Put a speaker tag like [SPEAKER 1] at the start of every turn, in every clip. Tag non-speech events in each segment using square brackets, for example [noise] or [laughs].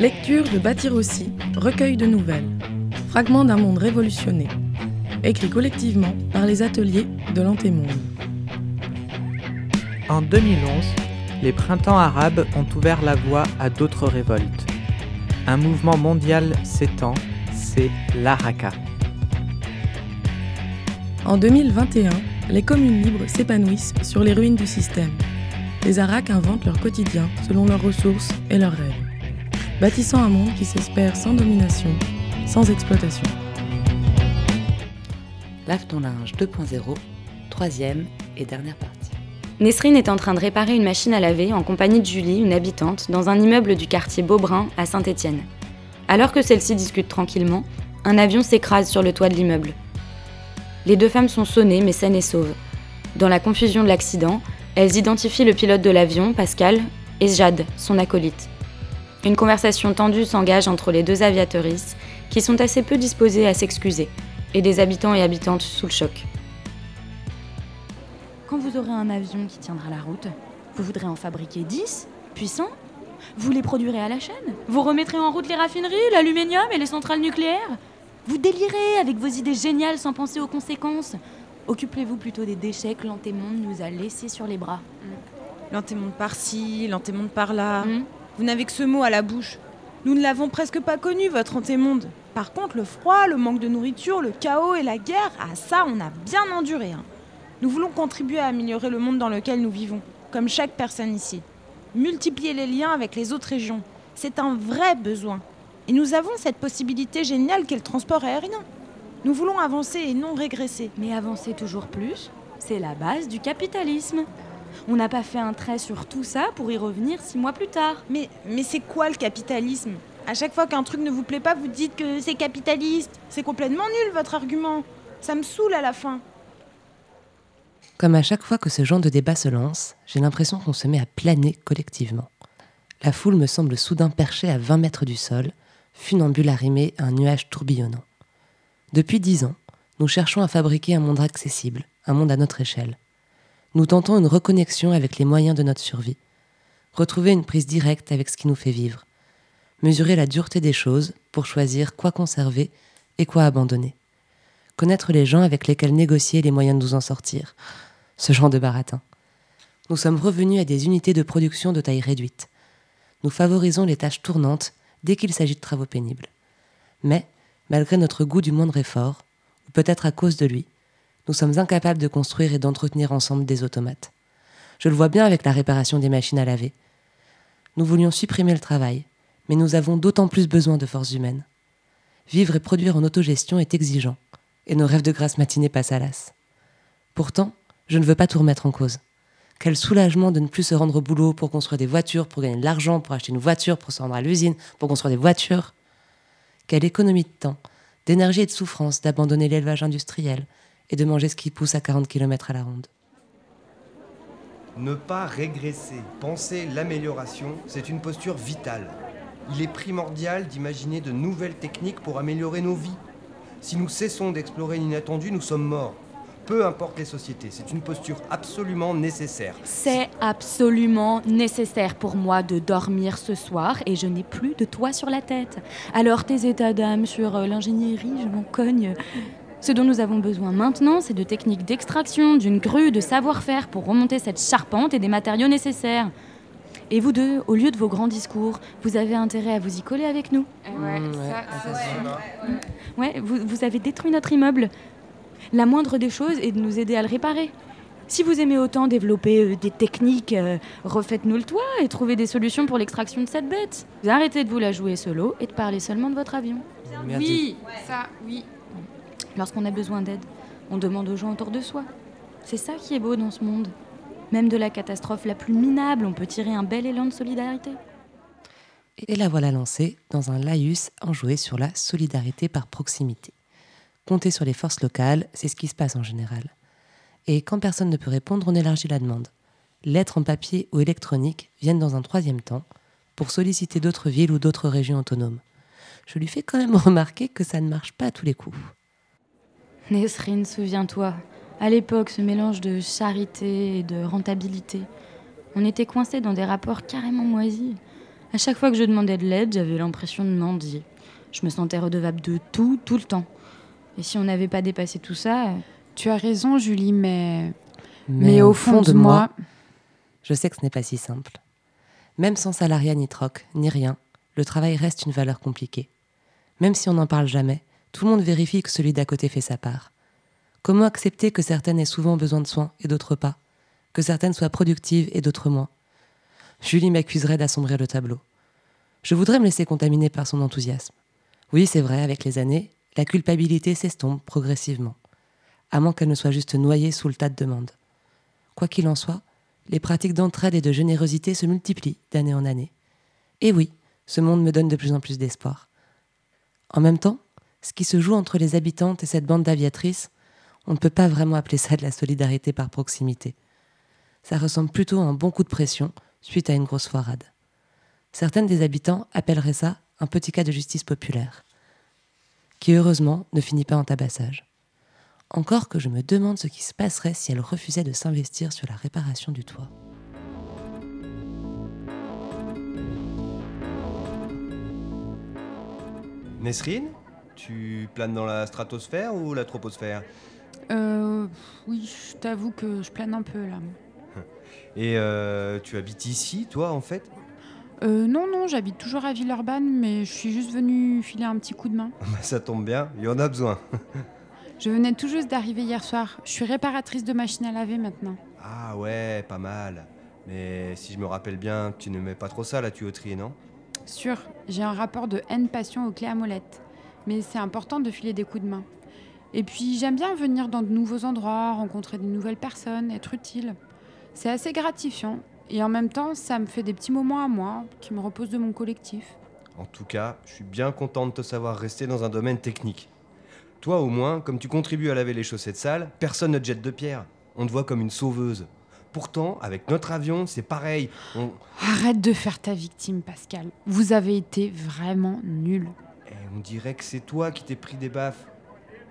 [SPEAKER 1] Lecture de Bâtir aussi, recueil de nouvelles, fragments d'un monde révolutionné, écrit collectivement par les ateliers de l'Antémonde.
[SPEAKER 2] En 2011, les printemps arabes ont ouvert la voie à d'autres révoltes. Un mouvement mondial s'étend, c'est l'Araka.
[SPEAKER 1] En 2021, les communes libres s'épanouissent sur les ruines du système. Les Arak inventent leur quotidien selon leurs ressources et leurs rêves, bâtissant un monde qui s'espère sans domination, sans exploitation.
[SPEAKER 3] Lave ton linge 2.0, troisième et dernière partie.
[SPEAKER 4] Nesrine est en train de réparer une machine à laver en compagnie de Julie, une habitante, dans un immeuble du quartier Beaubrun à Saint-Étienne. Alors que celle-ci discute tranquillement, un avion s'écrase sur le toit de l'immeuble. Les deux femmes sont sonnées mais saines et sauves. Dans la confusion de l'accident, elles identifient le pilote de l'avion, Pascal, et Jade, son acolyte. Une conversation tendue s'engage entre les deux aviatrices, qui sont assez peu disposées à s'excuser, et des habitants et habitantes sous le choc.
[SPEAKER 5] Quand vous aurez un avion qui tiendra la route, vous voudrez en fabriquer 10, puissants Vous les produirez à la chaîne Vous remettrez en route les raffineries, l'aluminium et les centrales nucléaires Vous délirez avec vos idées géniales sans penser aux conséquences Occupez-vous plutôt des déchets que l'antémonde nous a laissés sur les bras.
[SPEAKER 6] L'antémonde par-ci, l'antémonde par-là.
[SPEAKER 5] Hmm
[SPEAKER 6] Vous n'avez que ce mot à la bouche. Nous ne l'avons presque pas connu, votre antémonde. Par contre, le froid, le manque de nourriture, le chaos et la guerre, ah ça, on a bien enduré. hein. Nous voulons contribuer à améliorer le monde dans lequel nous vivons, comme chaque personne ici. Multiplier les liens avec les autres régions, c'est un vrai besoin. Et nous avons cette possibilité géniale qu'est le transport aérien. Nous voulons avancer et non régresser.
[SPEAKER 5] Mais avancer toujours plus, c'est la base du capitalisme. On n'a pas fait un trait sur tout ça pour y revenir six mois plus tard.
[SPEAKER 6] Mais, mais c'est quoi le capitalisme? À chaque fois qu'un truc ne vous plaît pas, vous dites que c'est capitaliste. C'est complètement nul votre argument. Ça me saoule à la fin.
[SPEAKER 3] Comme à chaque fois que ce genre de débat se lance, j'ai l'impression qu'on se met à planer collectivement. La foule me semble soudain perchée à 20 mètres du sol, funambule arrimée à un nuage tourbillonnant. Depuis dix ans, nous cherchons à fabriquer un monde accessible, un monde à notre échelle. Nous tentons une reconnexion avec les moyens de notre survie, retrouver une prise directe avec ce qui nous fait vivre, mesurer la dureté des choses pour choisir quoi conserver et quoi abandonner, connaître les gens avec lesquels négocier les moyens de nous en sortir, ce genre de baratin. Nous sommes revenus à des unités de production de taille réduite. Nous favorisons les tâches tournantes dès qu'il s'agit de travaux pénibles. Mais, malgré notre goût du moindre effort, ou peut-être à cause de lui, nous sommes incapables de construire et d'entretenir ensemble des automates. Je le vois bien avec la réparation des machines à laver. Nous voulions supprimer le travail, mais nous avons d'autant plus besoin de forces humaines. Vivre et produire en autogestion est exigeant, et nos rêves de grasse matinée passent à l'as. Pourtant, je ne veux pas tout remettre en cause. Quel soulagement de ne plus se rendre au boulot pour construire des voitures, pour gagner de l'argent, pour acheter une voiture, pour se rendre à l'usine, pour construire des voitures. Quelle économie de temps, d'énergie et de souffrance d'abandonner l'élevage industriel et de manger ce qui pousse à 40 km à la ronde.
[SPEAKER 7] Ne pas régresser, penser l'amélioration, c'est une posture vitale. Il est primordial d'imaginer de nouvelles techniques pour améliorer nos vies. Si nous cessons d'explorer l'inattendu, nous sommes morts. Peu importe les sociétés, c'est une posture absolument nécessaire.
[SPEAKER 5] C'est absolument nécessaire pour moi de dormir ce soir et je n'ai plus de toit sur la tête. Alors tes états d'âme sur euh, l'ingénierie, je m'en cogne. Ce dont nous avons besoin maintenant, c'est de techniques d'extraction, d'une grue, de savoir-faire pour remonter cette charpente et des matériaux nécessaires. Et vous deux, au lieu de vos grands discours, vous avez intérêt à vous y coller avec nous.
[SPEAKER 8] Ouais,
[SPEAKER 3] Mmh, ouais,
[SPEAKER 8] ça,
[SPEAKER 3] c'est
[SPEAKER 8] ouais.
[SPEAKER 5] Ouais, vous, vous avez détruit notre immeuble. La moindre des choses est de nous aider à le réparer. Si vous aimez autant développer euh, des techniques, euh, refaites-nous le toit et trouvez des solutions pour l'extraction de cette bête. Vous arrêtez de vous la jouer solo et de parler seulement de votre avion.
[SPEAKER 8] Oui, ça, oui.
[SPEAKER 5] Lorsqu'on a besoin d'aide, on demande aux gens autour de soi. C'est ça qui est beau dans ce monde. Même de la catastrophe la plus minable, on peut tirer un bel élan de solidarité.
[SPEAKER 3] Et la voilà lancée dans un laïus enjoué sur la solidarité par proximité. Compter sur les forces locales, c'est ce qui se passe en général. Et quand personne ne peut répondre, on élargit la demande. Lettres en papier ou électronique viennent dans un troisième temps pour solliciter d'autres villes ou d'autres régions autonomes. Je lui fais quand même [laughs] remarquer que ça ne marche pas à tous les coups.
[SPEAKER 5] Nesrine, souviens-toi, à l'époque, ce mélange de charité et de rentabilité, on était coincés dans des rapports carrément moisis. À chaque fois que je demandais de l'aide, j'avais l'impression de mendier. Je me sentais redevable de tout, tout le temps. Et si on n'avait pas dépassé tout ça.
[SPEAKER 8] Tu as raison, Julie, mais. Mais, au fond de moi.
[SPEAKER 3] Je sais que ce n'est pas si simple. Même sans salariat ni troc, ni rien, le travail reste une valeur compliquée. Même si on n'en parle jamais, tout le monde vérifie que celui d'à côté fait sa part. Comment accepter que certaines aient souvent besoin de soins et d'autres pas? Que certaines soient productives et d'autres moins? Julie m'accuserait d'assombrir le tableau. Je voudrais me laisser contaminer par son enthousiasme. Oui, c'est vrai, avec les années, la culpabilité s'estompe progressivement, à moins qu'elle ne soit juste noyée sous le tas de demandes. Quoi qu'il en soit, les pratiques d'entraide et de générosité se multiplient d'année en année. Et oui, ce monde me donne de plus en plus d'espoir. En même temps, ce qui se joue entre les habitantes et cette bande d'aviatrices, on ne peut pas vraiment appeler ça de la solidarité par proximité. Ça ressemble plutôt à un bon coup de pression suite à une grosse foirade. Certaines des habitants appelleraient ça un petit cas de justice populaire, qui heureusement ne finit pas en tabassage. Encore que je me demande ce qui se passerait si elle refusait de s'investir sur la réparation du toit.
[SPEAKER 7] Nesrine? Tu planes dans la stratosphère ou la troposphère
[SPEAKER 8] Euh. Oui, je t'avoue que je plane un peu là. [laughs]
[SPEAKER 7] Et euh, tu habites ici, toi, en fait?
[SPEAKER 8] Euh, non, non, j'habite toujours à Villeurbanne, mais je suis juste venue filer un petit coup de main. [laughs]
[SPEAKER 7] Bah, Ça tombe bien, il y en a besoin.
[SPEAKER 8] Je venais tout juste d'arriver hier soir. Je suis réparatrice de machines à laver maintenant.
[SPEAKER 7] Ah ouais, pas mal. Mais si je me rappelle bien, tu ne mets pas trop ça à la tuyauterie, non?
[SPEAKER 8] Sûr, j'ai un rapport de haine passion aux clés à molette. Mais c'est important de filer des coups de main. Et puis j'aime bien venir dans de nouveaux endroits, rencontrer de nouvelles personnes, être utile. C'est assez gratifiant. Et en même temps, ça me fait des petits moments à moi qui me reposent de mon collectif.
[SPEAKER 7] En tout cas, je suis bien content de te savoir rester dans un domaine technique. Toi, au moins, comme tu contribues à laver les chaussettes sales, personne ne te jette de pierre. On te voit comme une sauveuse. Pourtant, avec notre avion, c'est pareil. On...
[SPEAKER 8] Arrête de faire ta victime, Pascal. Vous avez été vraiment nul.
[SPEAKER 7] On dirait que c'est toi qui t'es pris des baffes.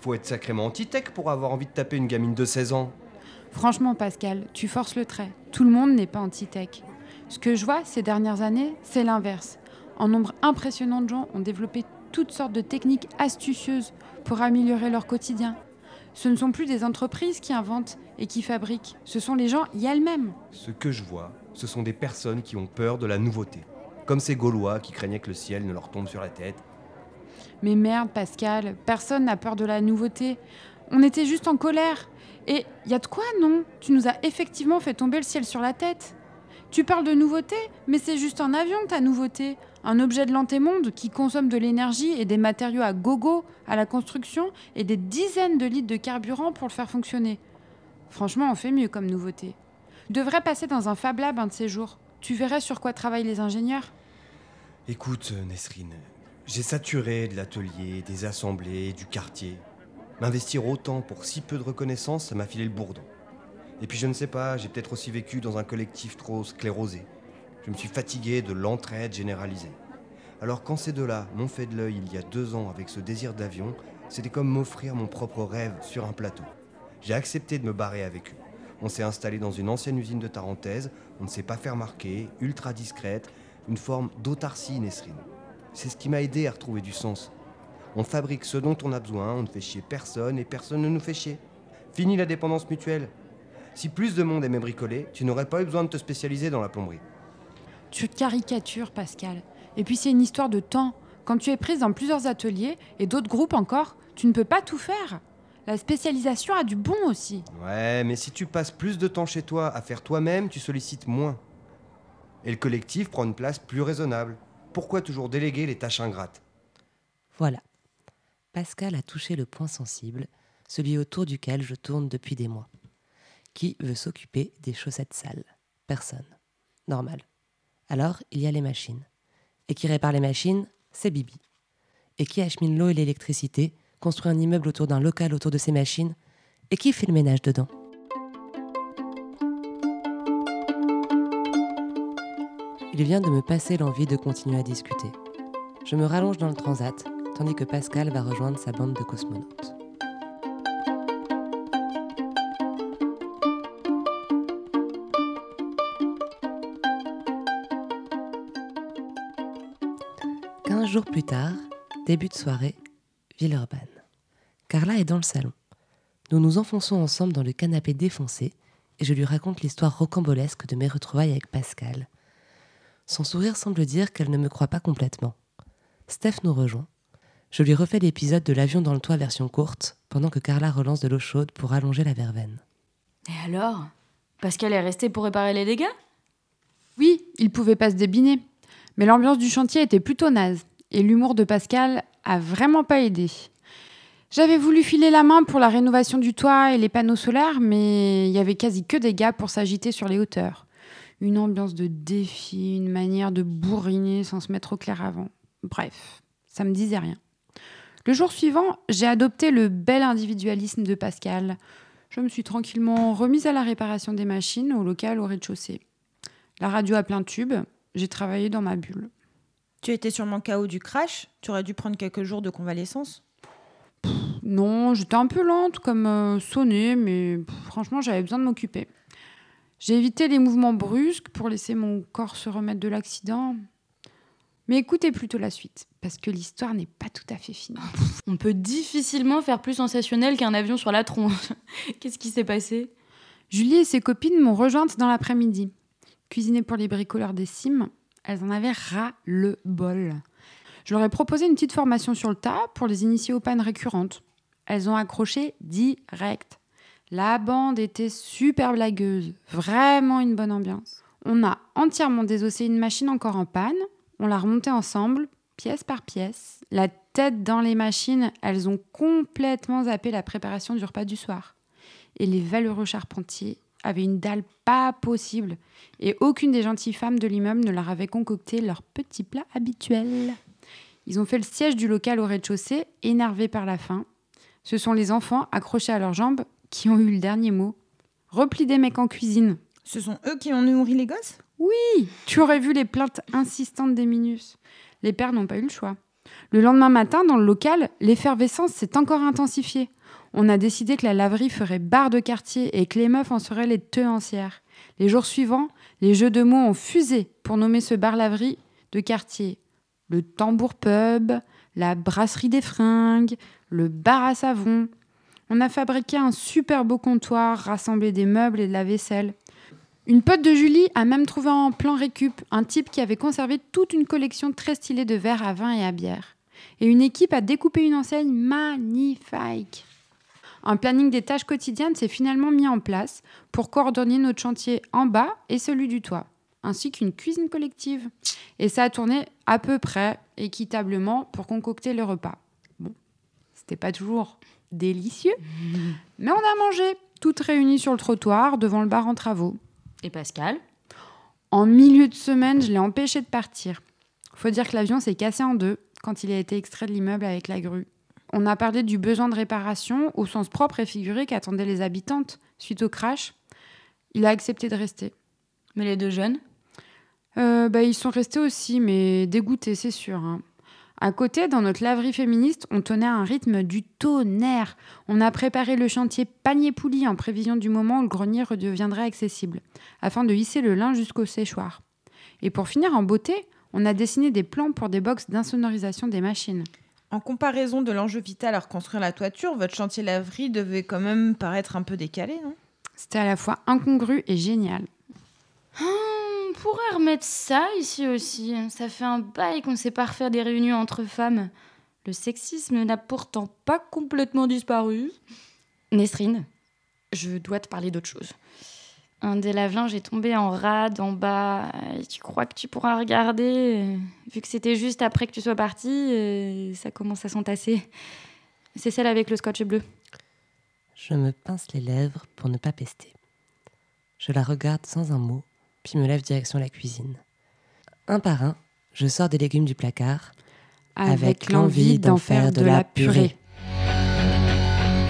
[SPEAKER 7] Faut être sacrément anti-tech pour avoir envie de taper une gamine de 16 ans.
[SPEAKER 8] Franchement, Pascal, tu forces le trait. Tout le monde n'est pas anti-tech. Ce que je vois ces dernières années, c'est l'inverse. Un nombre impressionnant de gens ont développé toutes sortes de techniques astucieuses pour améliorer leur quotidien. Ce ne sont plus des entreprises qui inventent et qui fabriquent, ce sont les gens y elles-mêmes.
[SPEAKER 7] Ce que je vois, ce sont des personnes qui ont peur de la nouveauté. Comme ces Gaulois qui craignaient que le ciel ne leur tombe sur la tête.
[SPEAKER 8] Mais merde, Pascal, personne n'a peur de la nouveauté. On était juste en colère. Et y a de quoi, non? Tu nous as effectivement fait tomber le ciel sur la tête. Tu parles de nouveauté, mais c'est juste un avion, ta nouveauté. Un objet de l'antémonde qui consomme de l'énergie et des matériaux à gogo à la construction et des dizaines de litres de carburant pour le faire fonctionner. Franchement, on fait mieux comme nouveauté. Devrait passer dans un Fab Lab un de ces jours. Tu verrais sur quoi travaillent les ingénieurs.
[SPEAKER 7] Écoute, euh, Nesrine, j'ai saturé de l'atelier, des assemblées, du quartier. M'investir autant pour si peu de reconnaissance, ça m'a filé le bourdon. Et puis je ne sais pas, j'ai peut-être aussi vécu dans un collectif trop sclérosé. Je me suis fatigué de l'entraide généralisée. Alors quand ces deux-là m'ont fait de l'œil il y a deux ans avec ce désir d'avion, c'était comme m'offrir mon propre rêve sur un plateau. J'ai accepté de me barrer avec eux. On s'est installé dans une ancienne usine de Tarentaise, on ne s'est pas fait remarquer, ultra discrète, une forme d'autarcie, Nesrine. C'est ce qui m'a aidé à retrouver du sens. On fabrique ce dont on a besoin, on ne fait chier personne et personne ne nous fait chier. Fini la dépendance mutuelle. Si plus de monde aimait bricoler, tu n'aurais pas eu besoin de te spécialiser dans la plomberie.
[SPEAKER 8] Tu caricatures, Pascal. Et puis c'est une histoire de temps. Quand tu es prise dans plusieurs ateliers et d'autres groupes encore, tu ne peux pas tout faire. La spécialisation a du bon aussi.
[SPEAKER 7] Ouais, mais si tu passes plus de temps chez toi à faire toi-même, tu sollicites moins. Et le collectif prend une place plus raisonnable. Pourquoi toujours déléguer les tâches ingrates?
[SPEAKER 3] Voilà. Pascal a touché le point sensible, celui autour duquel je tourne depuis des mois. Qui veut s'occuper des chaussettes sales? Personne. Normal. Alors, il y a les machines. Et qui répare les machines? C'est Bibi. Et qui achemine l'eau et l'électricité, construit un immeuble autour d'un local autour de ces machines? Et qui fait le ménage dedans? Il vient de me passer l'envie de continuer à discuter. Je me rallonge dans le transat, tandis que Pascal va rejoindre sa bande de cosmonautes. Quinze jours plus tard, début de soirée, Villeurbanne. Carla est dans le salon. Nous nous enfonçons ensemble dans le canapé défoncé et je lui raconte l'histoire rocambolesque de mes retrouvailles avec Pascal. Son sourire semble dire qu'elle ne me croit pas complètement. Steph nous rejoint. Je lui refais l'épisode de l'avion dans le toit version courte, pendant que Carla relance de l'eau chaude pour allonger la verveine.
[SPEAKER 5] Et alors? Pascal est resté pour réparer les dégâts?
[SPEAKER 8] Oui, il pouvait pas se débiner. Mais l'ambiance du chantier était plutôt naze. Et l'humour de Pascal a vraiment pas aidé. J'avais voulu filer la main pour la rénovation du toit et les panneaux solaires, mais il y avait quasi que des gars pour s'agiter sur les hauteurs. Une ambiance de défi, une manière de bourriner sans se mettre au clair avant. Bref, ça me disait rien. Le jour suivant, j'ai adopté le bel individualisme de Pascal. Je me suis tranquillement remise à la réparation des machines au local au rez-de-chaussée. La radio à plein tube, j'ai travaillé dans ma bulle.
[SPEAKER 6] Tu étais sûrement KO du crash Tu aurais dû prendre quelques jours de convalescence
[SPEAKER 8] Non, j'étais un peu lente comme euh, sonnée, mais pff, franchement, j'avais besoin de m'occuper. J'ai évité les mouvements brusques pour laisser mon corps se remettre de l'accident. Mais écoutez plutôt la suite, parce que l'histoire n'est pas tout à fait finie. [laughs]
[SPEAKER 5] On peut difficilement faire plus sensationnel qu'un avion sur la tronche. [laughs] Qu'est-ce qui s'est passé?
[SPEAKER 8] Julie et ses copines m'ont rejointe dans l'après-midi. Cuisiner pour les bricoleurs des cimes, elles en avaient ras le bol. Je leur ai proposé une petite formation sur le tas pour les initier aux pannes récurrentes. Elles ont accroché direct. La bande était super blagueuse, vraiment une bonne ambiance. On a entièrement désossé une machine encore en panne, on l'a remontée ensemble, pièce par pièce. La tête dans les machines, elles ont complètement zappé la préparation du repas du soir. Et les valeureux charpentiers avaient une dalle pas possible, et aucune des gentilles femmes de l'immeuble ne leur avait concocté leur petit plat habituel. Ils ont fait le siège du local au rez-de-chaussée, énervés par la faim. Ce sont les enfants, accrochés à leurs jambes, qui ont eu le dernier mot. Repli des mecs en cuisine.
[SPEAKER 6] Ce sont eux qui ont nourri les gosses?
[SPEAKER 8] Oui, tu aurais vu les plaintes insistantes des Minus. Les pères n'ont pas eu le choix. Le lendemain matin, dans le local, l'effervescence s'est encore intensifiée. On a décidé que la laverie ferait bar de quartier et que les meufs en seraient les tenancières. Les jours suivants, les jeux de mots ont fusé pour nommer ce bar-laverie de quartier. Le tambour pub, la brasserie des fringues, le bar à savon. On a fabriqué un super beau comptoir, rassemblé des meubles et de la vaisselle. Une pote de Julie a même trouvé en plan récup un type qui avait conservé toute une collection très stylée de verres à vin et à bière. Et une équipe a découpé une enseigne magnifique. Un planning des tâches quotidiennes s'est finalement mis en place pour coordonner notre chantier en bas et celui du toit, ainsi qu'une cuisine collective. Et ça a tourné à peu près équitablement pour concocter le repas. Bon, c'était pas toujours délicieux, mais on a mangé, toutes réunies sur le trottoir devant le bar en travaux.
[SPEAKER 5] Et Pascal?
[SPEAKER 8] En milieu de semaine, je l'ai empêché de partir. Faut dire que l'avion s'est cassé en deux quand il a été extrait de l'immeuble avec la grue. On a parlé du besoin de réparation au sens propre et figuré qu'attendaient les habitantes suite au crash. Il a accepté de rester.
[SPEAKER 5] Mais les deux jeunes?
[SPEAKER 8] Euh, bah, ils sont restés aussi, mais dégoûtés, c'est sûr. hein. À côté, dans notre laverie féministe, on tenait un rythme du tonnerre. On a préparé le chantier panier-poulie en prévision du moment où le grenier redeviendrait accessible, afin de hisser le linge jusqu'au séchoir. Et pour finir en beauté, on a dessiné des plans pour des boxes d'insonorisation des machines.
[SPEAKER 6] En comparaison de l'enjeu vital à reconstruire la toiture, votre chantier laverie devait quand même paraître un peu décalé, non?
[SPEAKER 8] C'était à la fois incongru et génial.
[SPEAKER 5] On pourrait remettre ça ici aussi. Ça fait un bail qu'on sait pas refaire des réunions entre femmes. Le sexisme n'a pourtant pas complètement disparu. Nesrine, je dois te parler d'autre chose. Un des lave-linges est tombé en rade en bas. Et tu crois que tu pourras regarder Vu que c'était juste après que tu sois parti, euh, ça commence à s'entasser. C'est celle avec le scotch bleu.
[SPEAKER 3] Je me pince les lèvres pour ne pas pester. Je la regarde sans un mot, puis me lève direction la cuisine. Un par un, je sors des légumes du placard, Avec l'envie d'en faire de la purée.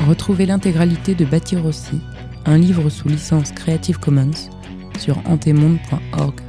[SPEAKER 1] Retrouvez l'intégralité de Bâtir aussi, un livre sous licence Creative Commons, sur antemonde.org.